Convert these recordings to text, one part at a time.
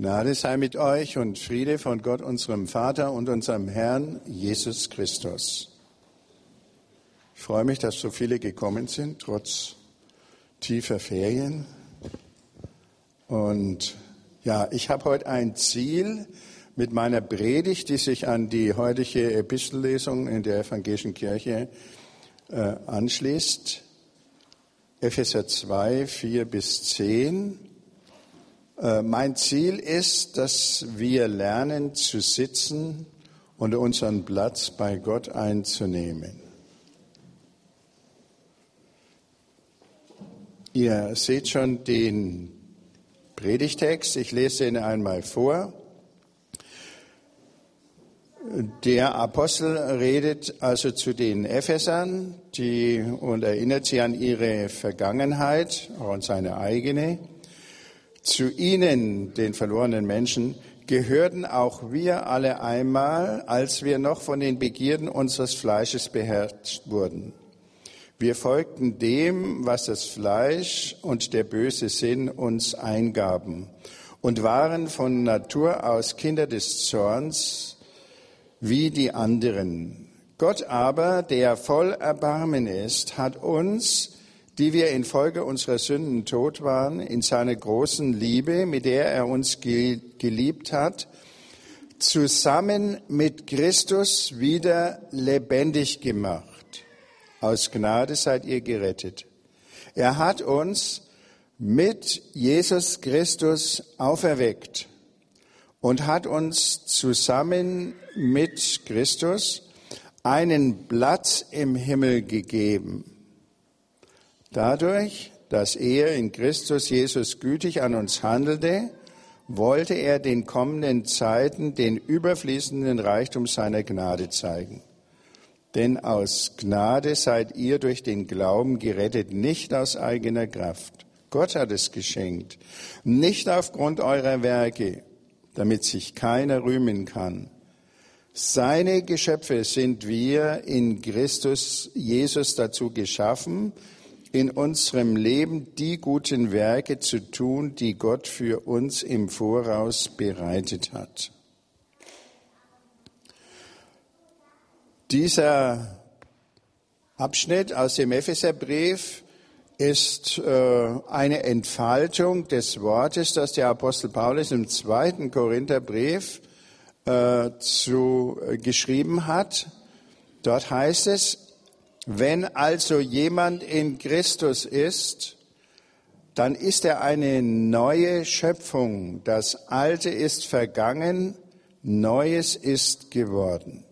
Gnade sei mit euch und Friede von Gott, unserem Vater und unserem Herrn Jesus Christus. Ich freue mich, dass so viele gekommen sind, trotz tiefer Ferien. Und ja, ich habe heute ein Ziel mit meiner Predigt, die sich an die heutige Epistellesung in der evangelischen Kirche äh, anschließt. Epheser 2, 4 bis 10. Äh, mein Ziel ist, dass wir lernen zu sitzen und unseren Platz bei Gott einzunehmen. Ihr seht schon den Predigtext. Ich lese ihn einmal vor. Der Apostel redet also zu den Ephesern die, und erinnert sie an ihre Vergangenheit, auch an seine eigene. Zu ihnen, den verlorenen Menschen, gehörten auch wir alle einmal, als wir noch von den Begierden unseres Fleisches beherrscht wurden. Wir folgten dem, was das Fleisch und der böse Sinn uns eingaben und waren von Natur aus Kinder des Zorns wie die anderen. Gott aber, der voll Erbarmen ist, hat uns die wir infolge unserer Sünden tot waren, in seiner großen Liebe, mit der er uns geliebt hat, zusammen mit Christus wieder lebendig gemacht. Aus Gnade seid ihr gerettet. Er hat uns mit Jesus Christus auferweckt und hat uns zusammen mit Christus einen Platz im Himmel gegeben Dadurch, dass er in Christus Jesus gütig an uns handelte, wollte er den kommenden Zeiten den überfließenden Reichtum seiner Gnade zeigen. Denn aus Gnade seid ihr durch den Glauben gerettet, nicht aus eigener Kraft. Gott hat es geschenkt, nicht aufgrund eurer Werke, damit sich keiner rühmen kann. Seine Geschöpfe sind wir in Christus Jesus dazu geschaffen, in unserem Leben die guten Werke zu tun, die Gott für uns im Voraus bereitet hat. Dieser Abschnitt aus dem Epheserbrief ist äh, eine Entfaltung des Wortes, das der Apostel Paulus im zweiten Korintherbrief äh, zu, äh, geschrieben hat. Dort heißt es, wenn also jemand in Christus ist, dann ist er eine neue Schöpfung. Das Alte ist vergangen, Neues ist geworden.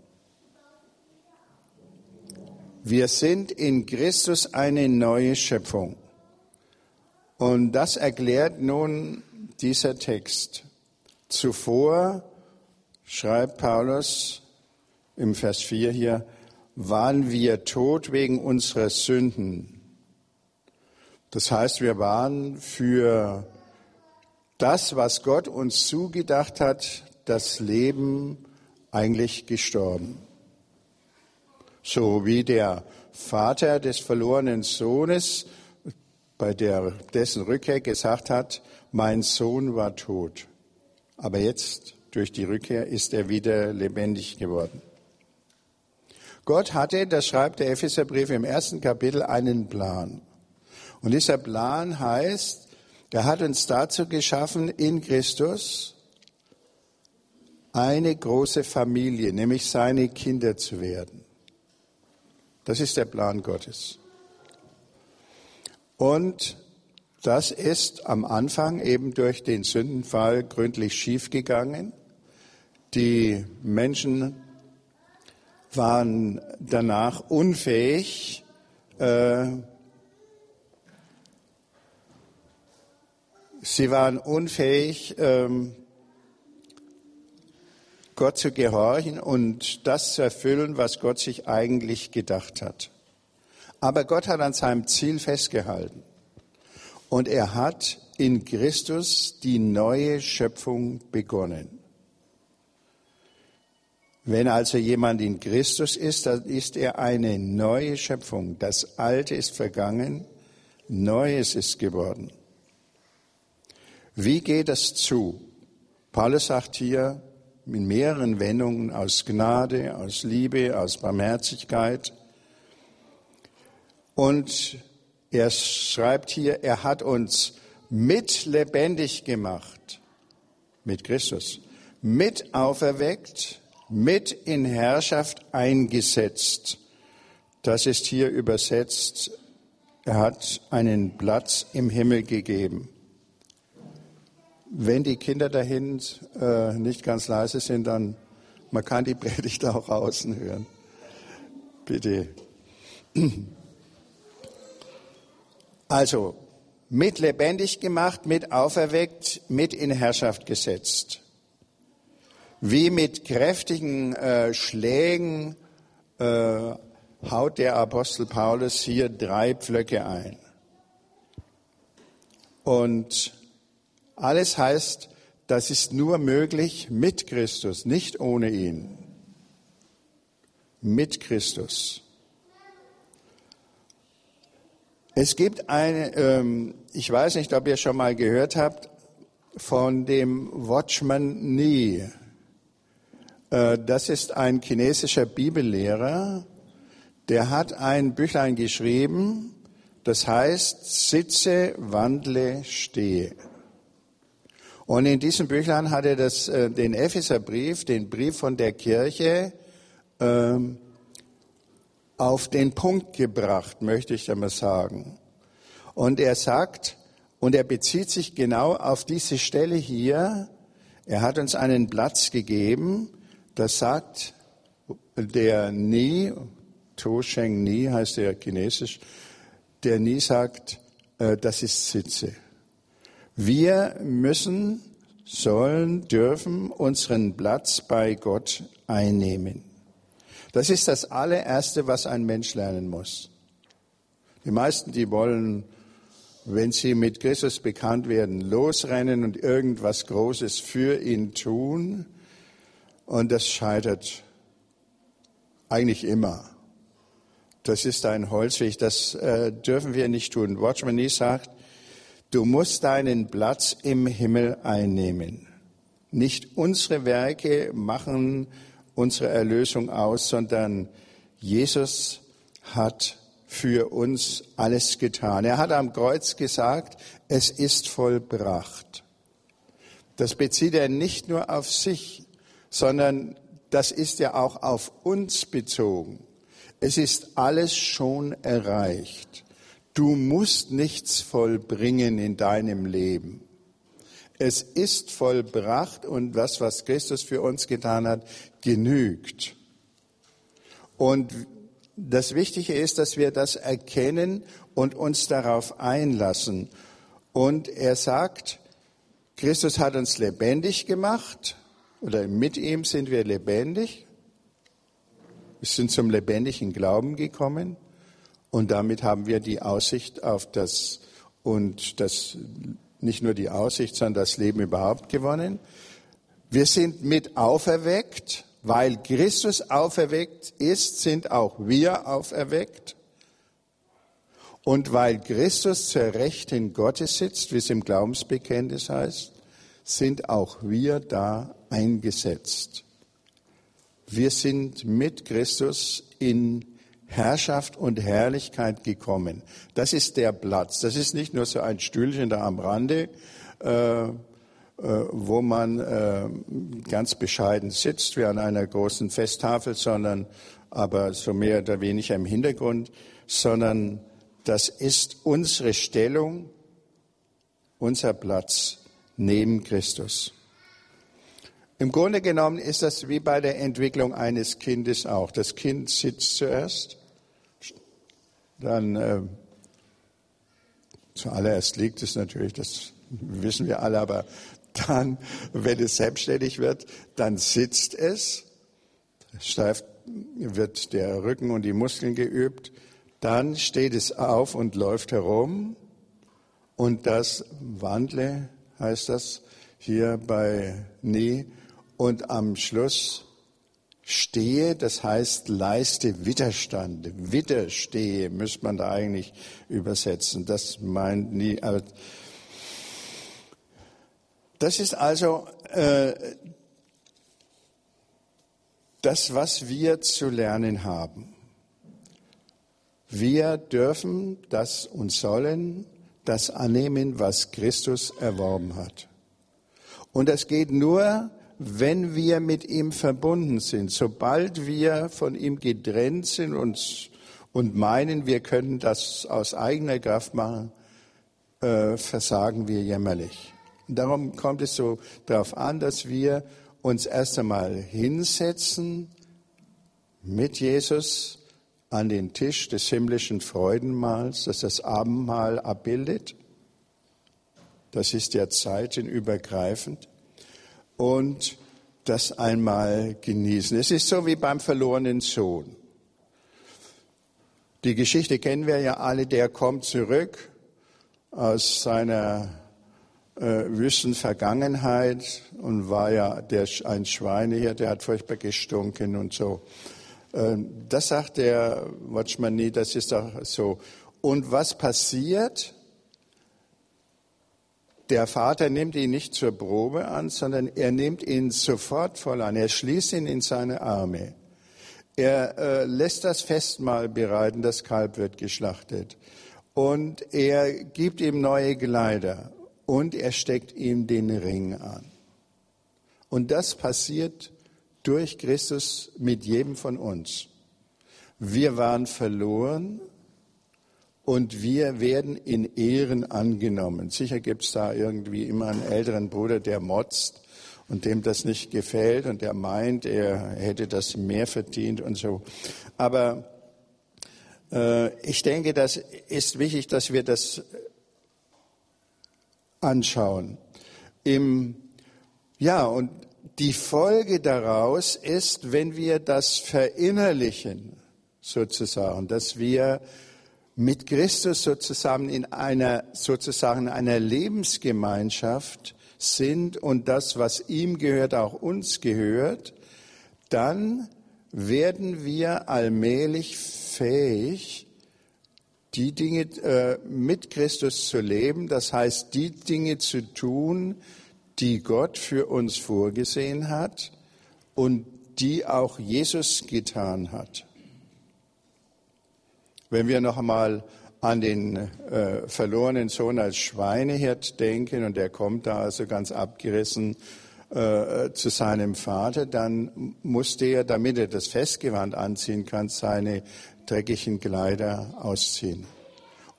Wir sind in Christus eine neue Schöpfung. Und das erklärt nun dieser Text. Zuvor schreibt Paulus im Vers 4 hier, waren wir tot wegen unserer Sünden. Das heißt, wir waren für das, was Gott uns zugedacht hat, das Leben eigentlich gestorben. So wie der Vater des verlorenen Sohnes bei der, dessen Rückkehr gesagt hat, mein Sohn war tot. Aber jetzt, durch die Rückkehr, ist er wieder lebendig geworden. Gott hatte, das schreibt der Epheserbrief im ersten Kapitel, einen Plan. Und dieser Plan heißt, er hat uns dazu geschaffen, in Christus eine große Familie, nämlich seine Kinder zu werden. Das ist der Plan Gottes. Und das ist am Anfang eben durch den Sündenfall gründlich schiefgegangen. Die Menschen waren danach unfähig, äh, sie waren unfähig, ähm, Gott zu gehorchen und das zu erfüllen, was Gott sich eigentlich gedacht hat. Aber Gott hat an seinem Ziel festgehalten. Und er hat in Christus die neue Schöpfung begonnen. Wenn also jemand in Christus ist, dann ist er eine neue Schöpfung. Das Alte ist vergangen, Neues ist geworden. Wie geht das zu? Paulus sagt hier in mehreren Wendungen aus Gnade, aus Liebe, aus Barmherzigkeit. Und er schreibt hier, er hat uns mit lebendig gemacht, mit Christus, mit auferweckt, mit in Herrschaft eingesetzt. Das ist hier übersetzt, er hat einen Platz im Himmel gegeben. Wenn die Kinder dahin äh, nicht ganz leise sind, dann man kann die Predigt auch außen hören. Bitte. Also, mit lebendig gemacht, mit auferweckt, mit in Herrschaft gesetzt. Wie mit kräftigen äh, Schlägen äh, haut der Apostel Paulus hier drei Pflöcke ein. Und alles heißt, das ist nur möglich mit Christus, nicht ohne ihn. Mit Christus. Es gibt eine, ähm, ich weiß nicht, ob ihr schon mal gehört habt, von dem Watchman Nee. Äh, das ist ein chinesischer Bibellehrer, der hat ein Büchlein geschrieben, das heißt Sitze, wandle, stehe. Und in diesem Büchlein hat er das, äh, den Epheserbrief, den Brief von der Kirche, ähm, auf den Punkt gebracht, möchte ich einmal sagen. Und er sagt, und er bezieht sich genau auf diese Stelle hier, er hat uns einen Platz gegeben, das sagt der Ni, To Sheng Ni heißt er chinesisch, der Ni sagt, äh, das ist Sitze. Wir müssen, sollen, dürfen unseren Platz bei Gott einnehmen. Das ist das allererste, was ein Mensch lernen muss. Die meisten, die wollen, wenn sie mit Christus bekannt werden, losrennen und irgendwas Großes für ihn tun. Und das scheitert eigentlich immer. Das ist ein Holzweg, das äh, dürfen wir nicht tun. Watchman Nee sagt, du musst deinen Platz im Himmel einnehmen. Nicht unsere Werke machen unsere Erlösung aus, sondern Jesus hat für uns alles getan. Er hat am Kreuz gesagt, es ist vollbracht. Das bezieht er nicht nur auf sich, sondern das ist ja auch auf uns bezogen. Es ist alles schon erreicht. Du musst nichts vollbringen in deinem Leben. Es ist vollbracht und das, was Christus für uns getan hat, genügt. Und das Wichtige ist, dass wir das erkennen und uns darauf einlassen. Und er sagt, Christus hat uns lebendig gemacht oder mit ihm sind wir lebendig. Wir sind zum lebendigen Glauben gekommen und damit haben wir die Aussicht auf das und das nicht nur die Aussicht, sondern das Leben überhaupt gewonnen. Wir sind mit auferweckt, weil Christus auferweckt ist, sind auch wir auferweckt. Und weil Christus zur Rechten Gottes sitzt, wie es im Glaubensbekenntnis heißt, sind auch wir da eingesetzt. Wir sind mit Christus in Herrschaft und Herrlichkeit gekommen. Das ist der Platz. Das ist nicht nur so ein Stühlchen da am Rande, äh, äh, wo man äh, ganz bescheiden sitzt wie an einer großen Festtafel, sondern aber so mehr oder weniger im Hintergrund, sondern das ist unsere Stellung, unser Platz neben Christus. Im Grunde genommen ist das wie bei der Entwicklung eines Kindes auch. Das Kind sitzt zuerst, dann äh, zuallererst liegt es natürlich, das wissen wir alle, aber dann, wenn es selbstständig wird, dann sitzt es, steif wird der Rücken und die Muskeln geübt, dann steht es auf und läuft herum und das Wandle heißt das hier bei Nie und am Schluss stehe, das heißt leiste Widerstand. Widerstehe müsste man da eigentlich übersetzen. Das meint nie. Das ist also äh, das, was wir zu lernen haben. Wir dürfen das und sollen das annehmen, was Christus erworben hat. Und das geht nur, wenn wir mit ihm verbunden sind. Sobald wir von ihm getrennt sind und, und meinen, wir können das aus eigener Kraft machen, äh, versagen wir jämmerlich. Und darum kommt es so darauf an, dass wir uns erst einmal hinsetzen mit Jesus an den Tisch des himmlischen Freudenmahls, das das Abendmahl abbildet. Das ist ja zeitenübergreifend und das einmal genießen. Es ist so wie beim verlorenen Sohn. Die Geschichte kennen wir ja alle, der kommt zurück aus seiner äh, Wüstenvergangenheit und war ja der, ein Schweine der hat furchtbar gestunken und so. Äh, das sagt der Watchman nie, das ist doch so. Und was passiert? Der Vater nimmt ihn nicht zur Probe an, sondern er nimmt ihn sofort voll an. Er schließt ihn in seine Arme. Er äh, lässt das Festmahl bereiten, das Kalb wird geschlachtet. Und er gibt ihm neue Kleider und er steckt ihm den Ring an. Und das passiert durch Christus mit jedem von uns. Wir waren verloren, und wir werden in Ehren angenommen. Sicher gibt es da irgendwie immer einen älteren Bruder, der motzt und dem das nicht gefällt und der meint, er hätte das mehr verdient und so. Aber äh, ich denke, das ist wichtig, dass wir das anschauen. Im, ja, und die Folge daraus ist, wenn wir das verinnerlichen, sozusagen, dass wir mit Christus sozusagen in einer, sozusagen einer Lebensgemeinschaft sind und das, was ihm gehört, auch uns gehört, dann werden wir allmählich fähig, die Dinge äh, mit Christus zu leben, das heißt, die Dinge zu tun, die Gott für uns vorgesehen hat und die auch Jesus getan hat. Wenn wir noch einmal an den äh, verlorenen Sohn als Schweinehirt denken und er kommt da also ganz abgerissen äh, zu seinem Vater, dann musste er, damit er das Festgewand anziehen kann, seine dreckigen Kleider ausziehen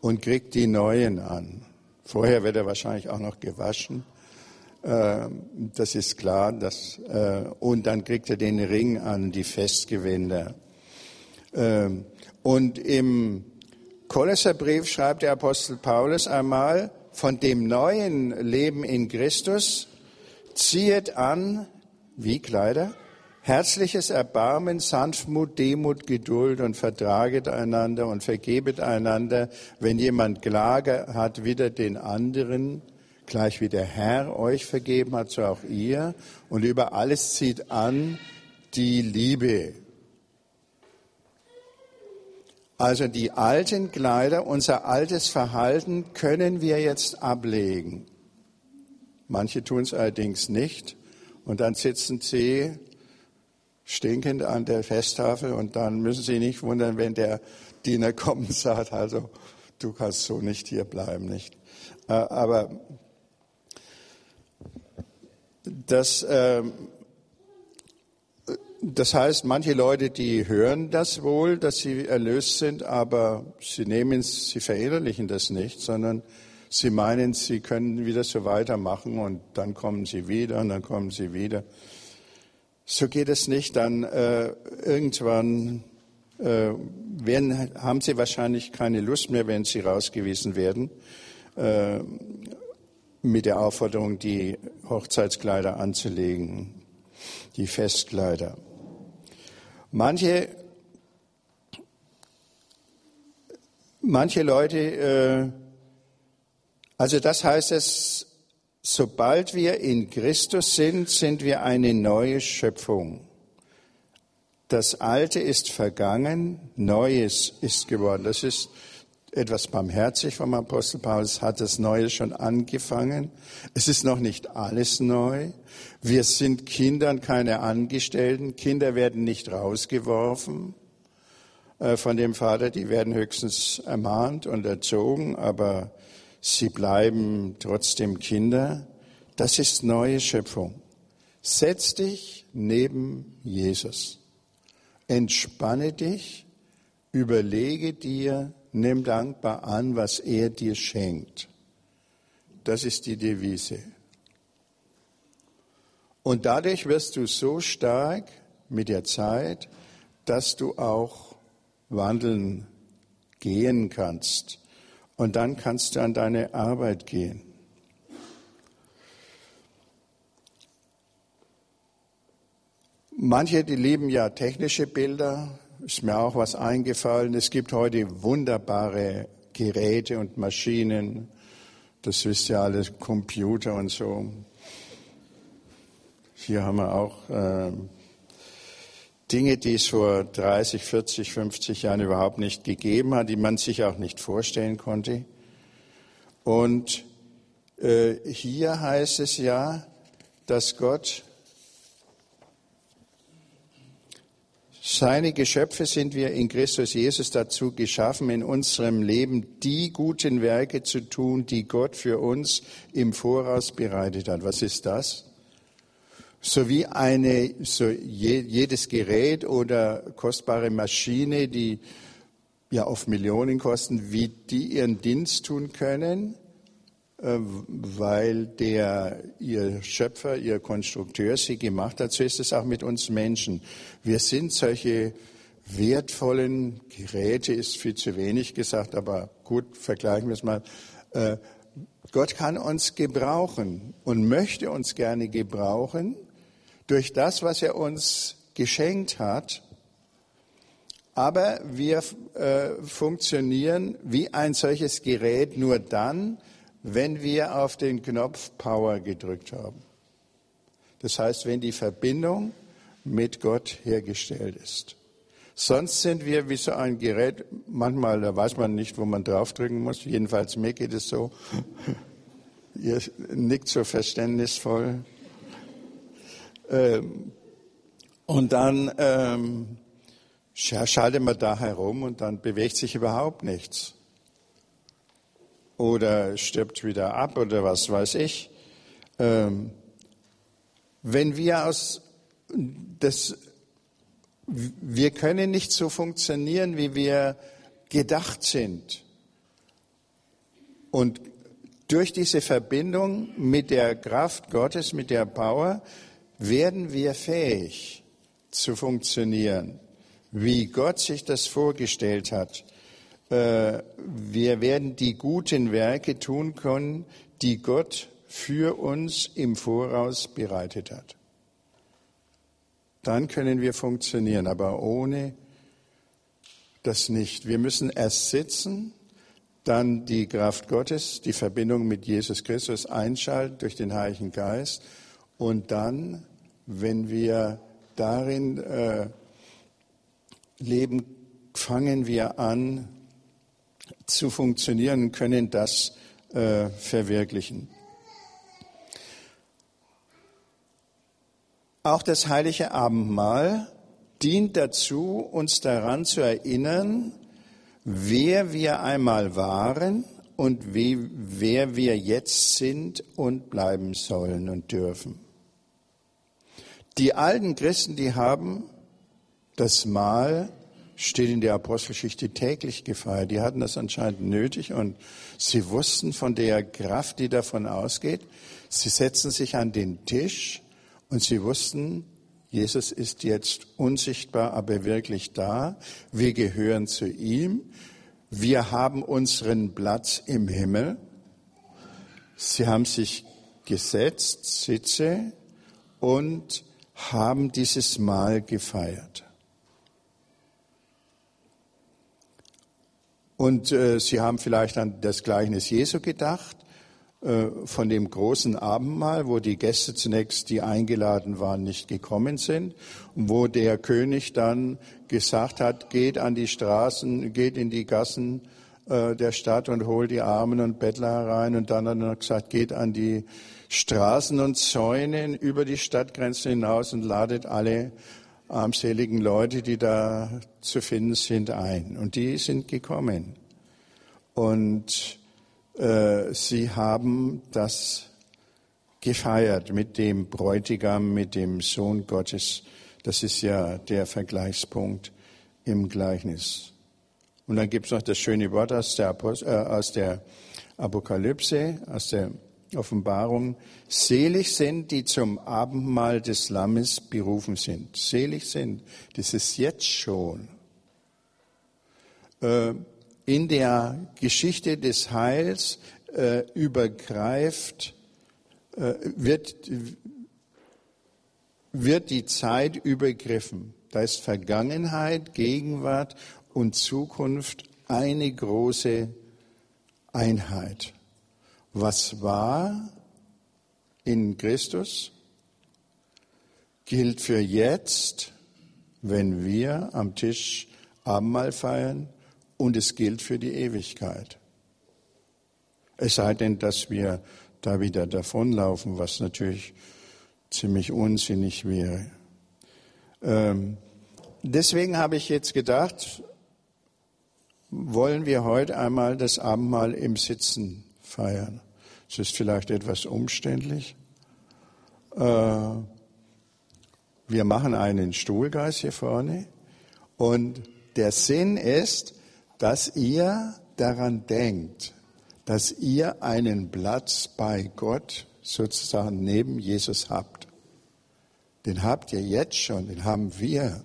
und kriegt die neuen an. Vorher wird er wahrscheinlich auch noch gewaschen. Äh, das ist klar. Das, äh, und dann kriegt er den Ring an, die Festgewänder. Ähm, und im Kolosserbrief schreibt der Apostel Paulus einmal, von dem neuen Leben in Christus ziehet an, wie Kleider, herzliches Erbarmen, Sanftmut, Demut, Geduld und vertraget einander und vergebet einander, wenn jemand Klage hat, wieder den anderen, gleich wie der Herr euch vergeben hat, so auch ihr. Und über alles zieht an die Liebe, also die alten Kleider, unser altes Verhalten können wir jetzt ablegen. Manche tun es allerdings nicht. Und dann sitzen sie stinkend an der Festtafel und dann müssen sie nicht wundern, wenn der Diener kommt und sagt, also du kannst so nicht hier bleiben, nicht? Äh, aber das ähm, das heißt, manche Leute, die hören das wohl, dass sie erlöst sind, aber sie nehmen es, sie verinnerlichen das nicht, sondern sie meinen, sie können wieder so weitermachen und dann kommen sie wieder und dann kommen sie wieder. So geht es nicht. Dann äh, irgendwann äh, werden, haben sie wahrscheinlich keine Lust mehr, wenn sie rausgewiesen werden, äh, mit der Aufforderung, die Hochzeitskleider anzulegen, die Festkleider. Manche, manche Leute, äh, also das heißt es, sobald wir in Christus sind, sind wir eine neue Schöpfung. Das Alte ist vergangen, Neues ist geworden. Das ist etwas barmherzig vom Apostel Paulus, hat das Neue schon angefangen. Es ist noch nicht alles neu. Wir sind Kindern keine Angestellten. Kinder werden nicht rausgeworfen äh, von dem Vater. Die werden höchstens ermahnt und erzogen, aber sie bleiben trotzdem Kinder. Das ist neue Schöpfung. Setz dich neben Jesus. Entspanne dich, überlege dir, nimm dankbar an, was er dir schenkt. Das ist die Devise. Und dadurch wirst du so stark mit der Zeit, dass du auch wandeln, gehen kannst. Und dann kannst du an deine Arbeit gehen. Manche, die lieben ja technische Bilder. Ist mir auch was eingefallen. Es gibt heute wunderbare Geräte und Maschinen. Das wisst ihr alle, Computer und so. Hier haben wir auch äh, Dinge, die es vor 30, 40, 50 Jahren überhaupt nicht gegeben hat, die man sich auch nicht vorstellen konnte. Und äh, hier heißt es ja, dass Gott Seine Geschöpfe sind wir in Christus Jesus dazu geschaffen, in unserem Leben die guten Werke zu tun, die Gott für uns im Voraus bereitet hat. Was ist das? So wie eine, so jedes Gerät oder kostbare Maschine, die ja oft Millionen kosten, wie die ihren Dienst tun können, weil der, ihr Schöpfer, ihr Konstrukteur sie gemacht hat. So ist es auch mit uns Menschen. Wir sind solche wertvollen Geräte, ist viel zu wenig gesagt, aber gut, vergleichen wir es mal. Äh, Gott kann uns gebrauchen und möchte uns gerne gebrauchen durch das, was er uns geschenkt hat. Aber wir äh, funktionieren wie ein solches Gerät nur dann, wenn wir auf den Knopf Power gedrückt haben. Das heißt, wenn die Verbindung mit Gott hergestellt ist. Sonst sind wir wie so ein Gerät, manchmal da weiß man nicht, wo man draufdrücken muss. Jedenfalls mir geht es so. Ihr nickt so verständnisvoll. Ähm, und dann ähm, schaltet man da herum und dann bewegt sich überhaupt nichts oder stirbt wieder ab oder was weiß ich. Ähm, wenn wir aus das, wir können nicht so funktionieren, wie wir gedacht sind. Und durch diese Verbindung mit der Kraft Gottes, mit der Power, werden wir fähig zu funktionieren, wie Gott sich das vorgestellt hat. Äh, wir werden die guten Werke tun können, die Gott für uns im Voraus bereitet hat. Dann können wir funktionieren, aber ohne das nicht. Wir müssen erst sitzen, dann die Kraft Gottes, die Verbindung mit Jesus Christus einschalten durch den Heiligen Geist und dann, wenn wir darin äh, leben, fangen wir an, zu funktionieren, können das äh, verwirklichen. Auch das heilige Abendmahl dient dazu, uns daran zu erinnern, wer wir einmal waren und wie, wer wir jetzt sind und bleiben sollen und dürfen. Die alten Christen, die haben das Mahl steht in der Apostelgeschichte täglich gefeiert. Die hatten das anscheinend nötig und sie wussten von der Kraft, die davon ausgeht. Sie setzten sich an den Tisch und sie wussten, Jesus ist jetzt unsichtbar, aber wirklich da. Wir gehören zu ihm. Wir haben unseren Platz im Himmel. Sie haben sich gesetzt, Sitze und haben dieses Mal gefeiert. Und äh, Sie haben vielleicht an das Gleichnis Jesu gedacht, äh, von dem großen Abendmahl, wo die Gäste zunächst, die eingeladen waren, nicht gekommen sind, und wo der König dann gesagt hat, geht an die Straßen, geht in die Gassen, äh, der Stadt und holt die Armen und Bettler herein. Und dann hat er gesagt, geht an die Straßen und Zäune über die Stadtgrenzen hinaus und ladet alle armseligen Leute, die da zu finden sind, ein. Und die sind gekommen. Und äh, sie haben das gefeiert mit dem Bräutigam, mit dem Sohn Gottes. Das ist ja der Vergleichspunkt im Gleichnis. Und dann gibt es noch das schöne Wort aus der, Apost äh, aus der Apokalypse, aus der Offenbarung. Selig sind, die zum Abendmahl des Lammes berufen sind. Selig sind. Das ist jetzt schon. Äh, in der Geschichte des Heils äh, übergreift, äh, wird, wird die Zeit übergriffen. Da ist Vergangenheit, Gegenwart und Zukunft eine große Einheit. Was war in Christus, gilt für jetzt, wenn wir am Tisch Abendmahl feiern, und es gilt für die Ewigkeit. Es sei denn, dass wir da wieder davonlaufen, was natürlich ziemlich unsinnig wäre. Ähm, deswegen habe ich jetzt gedacht, wollen wir heute einmal das Abendmahl im Sitzen feiern. Es ist vielleicht etwas umständlich. Äh, wir machen einen Stuhlgeist hier vorne und der Sinn ist, dass ihr daran denkt, dass ihr einen Platz bei Gott sozusagen neben Jesus habt. Den habt ihr jetzt schon, den haben wir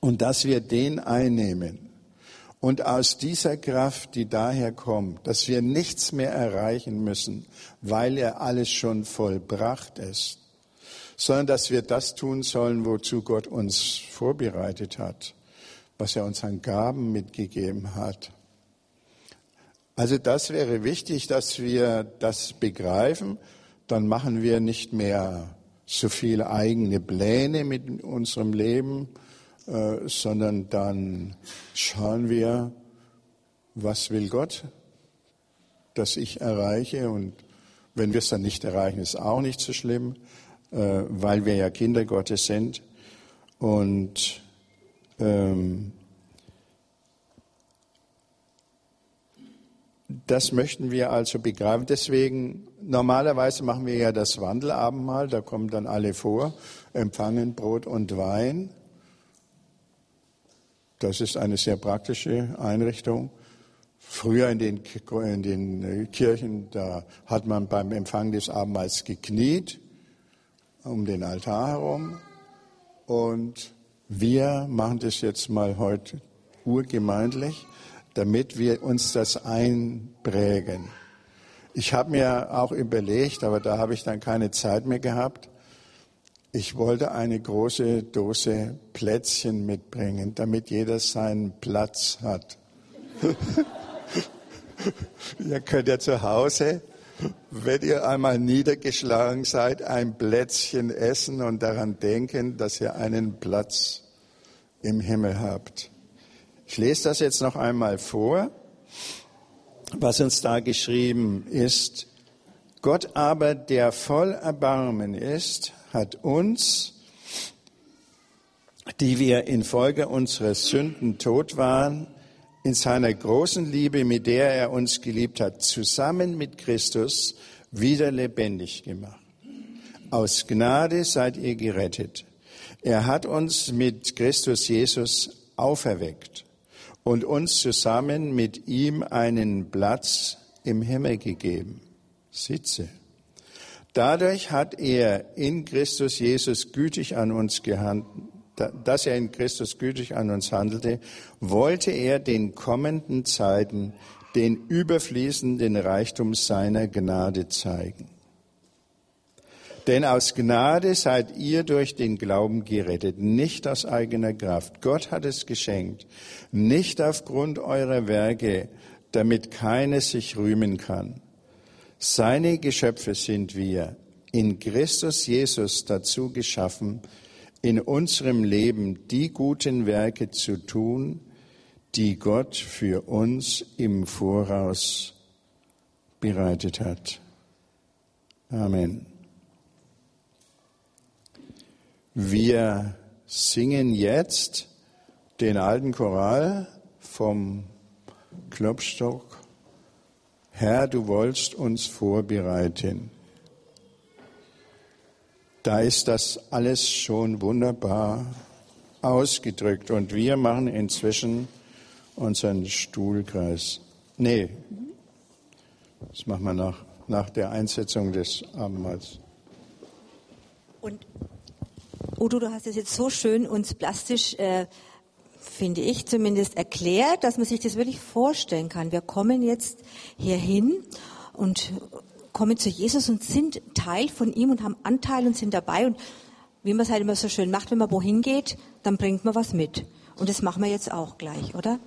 und dass wir den einnehmen. Und aus dieser Kraft, die daher kommt, dass wir nichts mehr erreichen müssen, weil er alles schon vollbracht ist, sondern dass wir das tun sollen, wozu Gott uns vorbereitet hat, was er uns an Gaben mitgegeben hat. Also das wäre wichtig, dass wir das begreifen. Dann machen wir nicht mehr so viele eigene Pläne mit unserem Leben, äh, sondern dann schauen wir, was will Gott, dass ich erreiche. Und wenn wir es dann nicht erreichen, ist auch nicht so schlimm, äh, weil wir ja Kinder Gottes sind. Und ähm, das möchten wir also begreifen. Deswegen, normalerweise machen wir ja das Wandelabendmahl, da kommen dann alle vor, empfangen Brot und Wein. Das ist eine sehr praktische Einrichtung. Früher in den, in den Kirchen, da hat man beim Empfang des Abendmahls gekniet um den Altar herum. Und wir machen das jetzt mal heute urgemeindlich, damit wir uns das einprägen. Ich habe mir auch überlegt, aber da habe ich dann keine Zeit mehr gehabt, ich wollte eine große Dose Plätzchen mitbringen, damit jeder seinen Platz hat. ihr könnt ja zu Hause, wenn ihr einmal niedergeschlagen seid, ein Plätzchen essen und daran denken, dass ihr einen Platz im Himmel habt. Ich lese das jetzt noch einmal vor, was uns da geschrieben ist. Gott aber, der voll Erbarmen ist, hat uns, die wir infolge unserer Sünden tot waren, in seiner großen Liebe, mit der er uns geliebt hat, zusammen mit Christus wieder lebendig gemacht. Aus Gnade seid ihr gerettet. Er hat uns mit Christus Jesus auferweckt und uns zusammen mit ihm einen Platz im Himmel gegeben. Sitze. Dadurch hat er in Christus Jesus gütig an uns gehandelt, dass er in Christus gütig an uns handelte, wollte er den kommenden Zeiten den überfließenden Reichtum seiner Gnade zeigen. Denn aus Gnade seid ihr durch den Glauben gerettet, nicht aus eigener Kraft. Gott hat es geschenkt, nicht aufgrund eurer Werke, damit keines sich rühmen kann. Seine Geschöpfe sind wir, in Christus Jesus dazu geschaffen, in unserem Leben die guten Werke zu tun, die Gott für uns im Voraus bereitet hat. Amen. Wir singen jetzt den alten Choral vom Klopstock. Herr, du wollst uns vorbereiten. Da ist das alles schon wunderbar ausgedrückt und wir machen inzwischen unseren Stuhlkreis. Nee, das machen wir nach, nach der Einsetzung des Abendmahls. Und Udo, du hast es jetzt so schön uns plastisch, äh, finde ich zumindest, erklärt, dass man sich das wirklich vorstellen kann. Wir kommen jetzt hierhin und kommen zu Jesus und sind Teil von ihm und haben Anteil und sind dabei. Und wie man es halt immer so schön macht, wenn man wohin geht, dann bringt man was mit. Und das machen wir jetzt auch gleich, oder?